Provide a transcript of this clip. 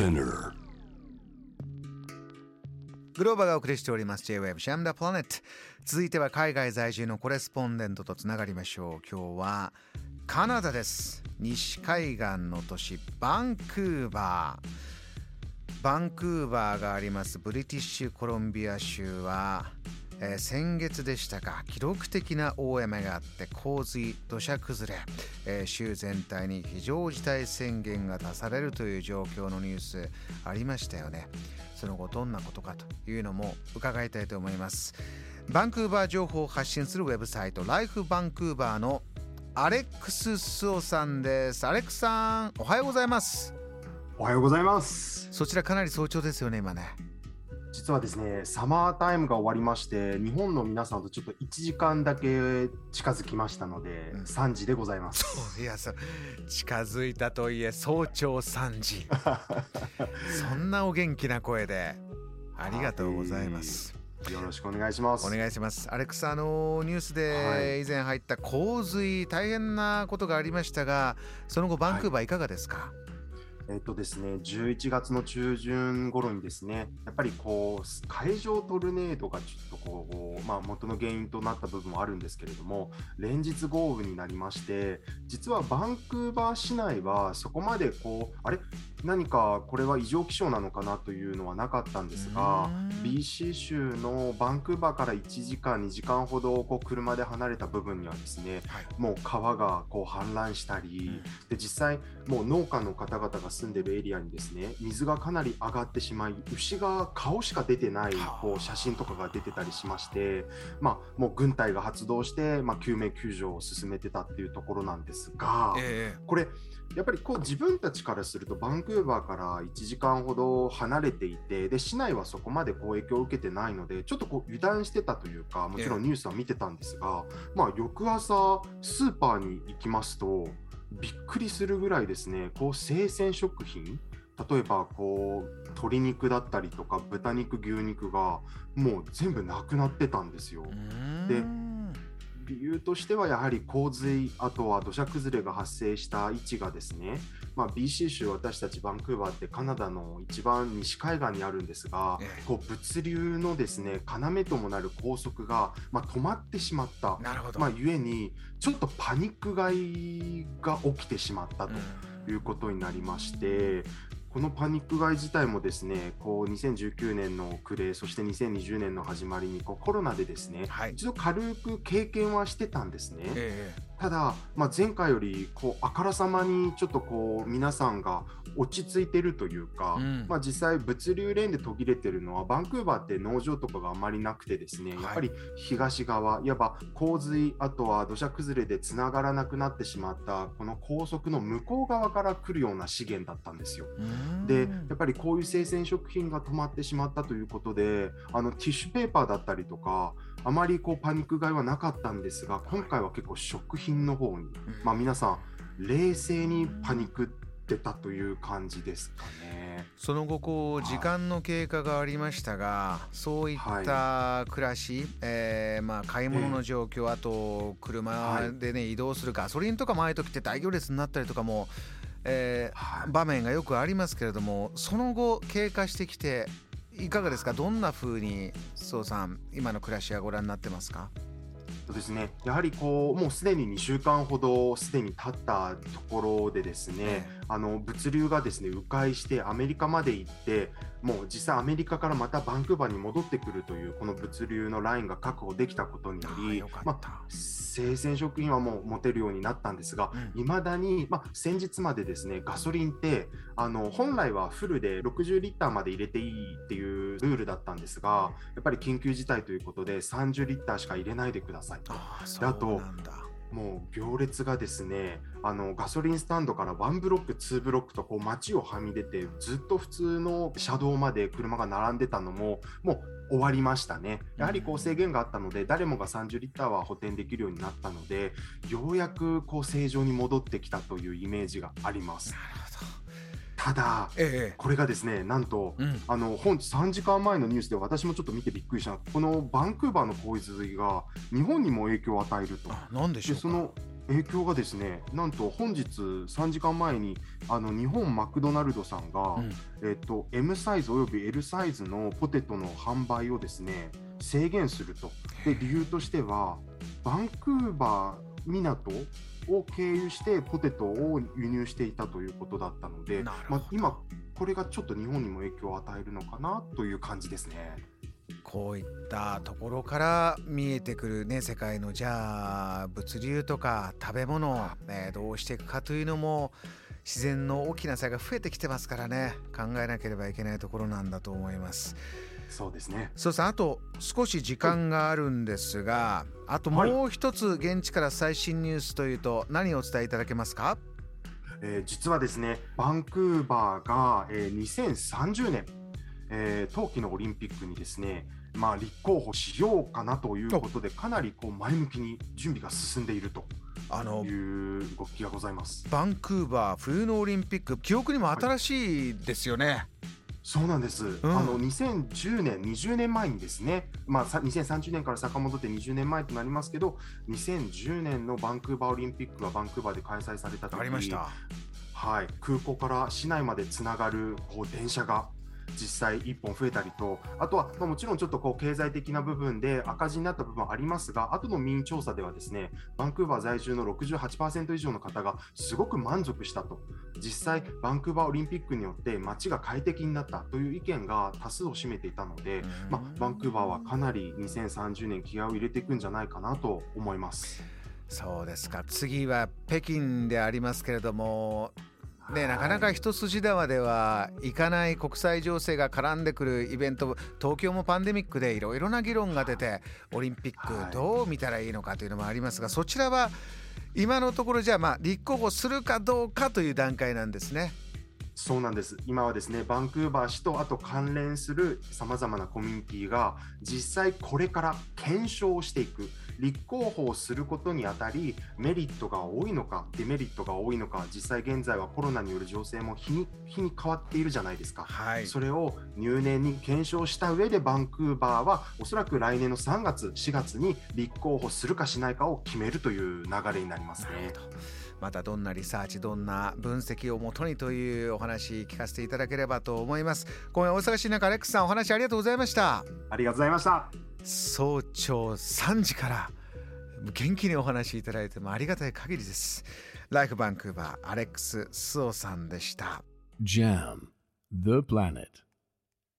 Spinner. グローバがお送りしております。J-Web シャムダプラネット。続いては海外在住のコレスポンデントとつながりましょう。今日はカナダです。西海岸の都市バンクーバー。バンクーバーがあります。ブリティッシュコロンビア州は、えー先月でしたか。記録的な大雨があって洪水土砂崩れ、えー州全体に非常事態宣言が出されるという状況のニュースありましたよね。その後どんなことかというのも伺いたいと思います。バンクーバー情報を発信するウェブサイトライフバンクーバーのアレックス・スオさんです。アレックスさんおはようございます。おはようございます。そちらかなり早朝ですよね今ね実はですね、サマータイムが終わりまして、日本の皆さんとちょっと1時間だけ近づきましたので、うん。3時でございます。いやそう近づいたといえ早朝3時。そんなお元気な声でありがとうございます、よろしくお願いします。お願いします。アレックスあのニュースはい。で以前入った洪水大変なことがありましたがその後バンクーバーいかがですか、えっとですね、11月の中旬頃にですね、やっぱりこう、海上トルネードがちょっとこう、まあ、元の原因となった部分もあるんですけれども、連日豪雨になりまして、実はバンクーバー市内はそこまでこう、あれ？何かこれは異常気象なのかなというのはなかったんですが、うーん BC 州のバンクーバーから1時間、2時間ほどこう車で離れた部分にはですね、はい。もう川がこう氾濫したり、で実際、もう農家の方々が住んでるエリアにですね水がかなり上がってしまい、牛が顔しか出てないはあ。こう写真とかが出てたりしまして、まあ、もう軍隊が発動して、まあ、救命救助を進めてたっていうところなんですが、えこれ、やっぱりこう自分たちからすると、バンクーバーから1時間ほど離れていて、で市内はそこまでこう影響を受けてないので、ちょっとこう油断してたというか、もちろんニュースは見てたんですが、まあ、翌朝、スーパーに行きますと、びっくりするぐらいですね、こう生鮮食品、例えばこう鶏肉だったりとか豚肉、牛肉がもう全部なくなってたんですよ。えで理由としてはやはり洪水、あとは土砂崩れが発生した位置がですね、まあ、BC 州、私たちバンクーバーってカナダの一番西海岸にあるんですが、ええこう物流のですね要ともなる高速が、まあ、止まってしまった、なるほど、まあ、ゆえにちょっとパニック買いが起きてしまったと。うんいうことになりまして、このパニック買い自体もですね、こう2019年の暮れ、そして2020年の始まりにこうコロナでですね、はい一度軽く経験はしてたんですね。えただ、まあ、前回よりこうあからさまにちょっとこう皆さんが落ち着いてるというか、うん。まあ、実際物流レーンで途切れてるのはバンクーバーって農場とかがあまりなくてですね、はい。やっぱり東側いわば洪水あとは土砂崩れでつながらなくなってしまったこの高速の向こう側から来るような資源だったんですよ。でやっぱりこういう生鮮食品が止まってしまったということであのティッシュペーパーだったりとかあまりこうパニック買いはなかったんですが今回は結構食品の方に、まあ、皆さん冷静にパニックってたという感じですかね。その後こうはい時間の経過がありましたがそういった暮らし、えーまあ、買い物の状況、あと車でね、移動するガソリンとか前時って大行列になったりとかも、えーはい。場面がよくありますけれどもその後経過してきていかがですか？どんな風にそうさん今の暮らしはご覧になってますか？そうですね、やはりこうもうすでに2週間ほどすでに経ったところでですね、あの物流がですね迂回してアメリカまで行ってもう実際アメリカからまたバンクーバーに戻ってくるというこの物流のラインが確保できたことによりあまあ、生鮮食品はもう持てるようになったんですがうん。いま、だに、まあ、先日までですねガソリンってあの本来はフルで60リッターまで入れていいっていうルールだったんですがやっぱり緊急事態ということで30リッターしか入れないでくださいと。ああともう行列がですねあのガソリンスタンドから1ブロック2ブロックとこう街をはみ出てずっと普通の車道まで車が並んでたのももう終わりましたね。やはりこう制限があったので誰もが30リッターは補填できるようになったのでようやくこう正常に戻ってきたというイメージがありますただえこれがですねなんとえうん。あの本日3時間前のニュースで私もちょっと見てびっくりした。このバンクーバーの洪水が日本にも影響を与えると。あなんでしょうその影響がですね、なんと本日3時間前にあの日本マクドナルドさんが、うん、えっと M サイズおよび L サイズのポテトの販売をですね制限すると。で理由としてはバンクーバー港を経由してポテトを輸入していたということだったので、まあ、今これがちょっと日本にも影響を与えるのかなという感じですね。こういったところから見えてくるね世界のじゃあ物流とか食べ物、ね、どうしていくかというのも自然の大きな差が増えてきてますからね考えなければいけないところなんだと思います。そうですね。そうですあと少し時間があるんですが、あともう一つ現地から最新ニュースというと何をお伝えいただけますか、えー、実はですね。バンクーバーが、えー、2030年、えー、冬季のオリンピックにですね。まあ、立候補しようかなということで、かなりこう前向きに準備が進んでいると。あのいう動きがございますバンクーバー冬のオリンピック記憶にも新しいですよね、はい、そうなんです、うん、あの2010年、20年前にですね、まあ、2030年から遡って20年前となりますけど、2010年のバンクーバーオリンピックがバンクーバーで開催された時ありました。はい、空港から市内までつながるこう電車が実際1本増えたりと、あとは、ま、もちろんちょっとこう経済的な部分で赤字になった部分はありますが、後の民意調査ではですね、バンクーバー在住の68%以上の方がすごく満足したと、実際、バンクーバーオリンピックによって街が快適になったという意見が多数を占めていたので、まあ、バンクーバーはかなり2030年気合を入れていくんじゃないかなと思います。そうですか次は北京でありますけれどもね、なかなか一筋縄ではいかない国際情勢が絡んでくるイベント東京もパンデミックでいろいろな議論が出てオリンピックどう見たらいいのかというのもありますがそちらは今のところじゃあまあ立候補するかどうかという段階なんですね。そうなんです。今はですねバンクーバー市とあと関連するさまざまなコミュニティが実際これから検証していく立候補をすることにあたりメリットが多いのかデメリットが多いのか実際現在はコロナによる情勢も日に日に変わっているじゃないですか、はい、それを入念に検証した上でバンクーバーはおそらく来年の3月4月に立候補するかしないかを決めるという流れになりますね。またどんなリサーチどんな分析をもとにというお話聞かせていただければと思います。今夜お忙しい中アレックスさんお話ありがとうございました。ありがとうございました。早朝3時から元気にお話しいただいてもありがたい限りです。ライフバンクーバーアレックス・スオさんでした。JAM The Planet